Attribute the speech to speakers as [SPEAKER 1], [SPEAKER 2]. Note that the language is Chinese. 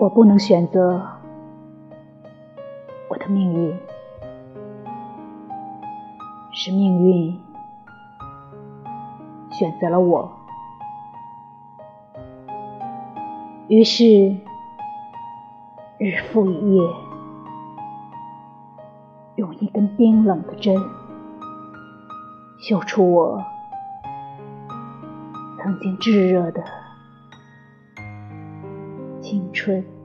[SPEAKER 1] 我不能选择我的命运是命运选择了我于是日复一夜用一根冰冷的针绣出我曾经炙热的青春。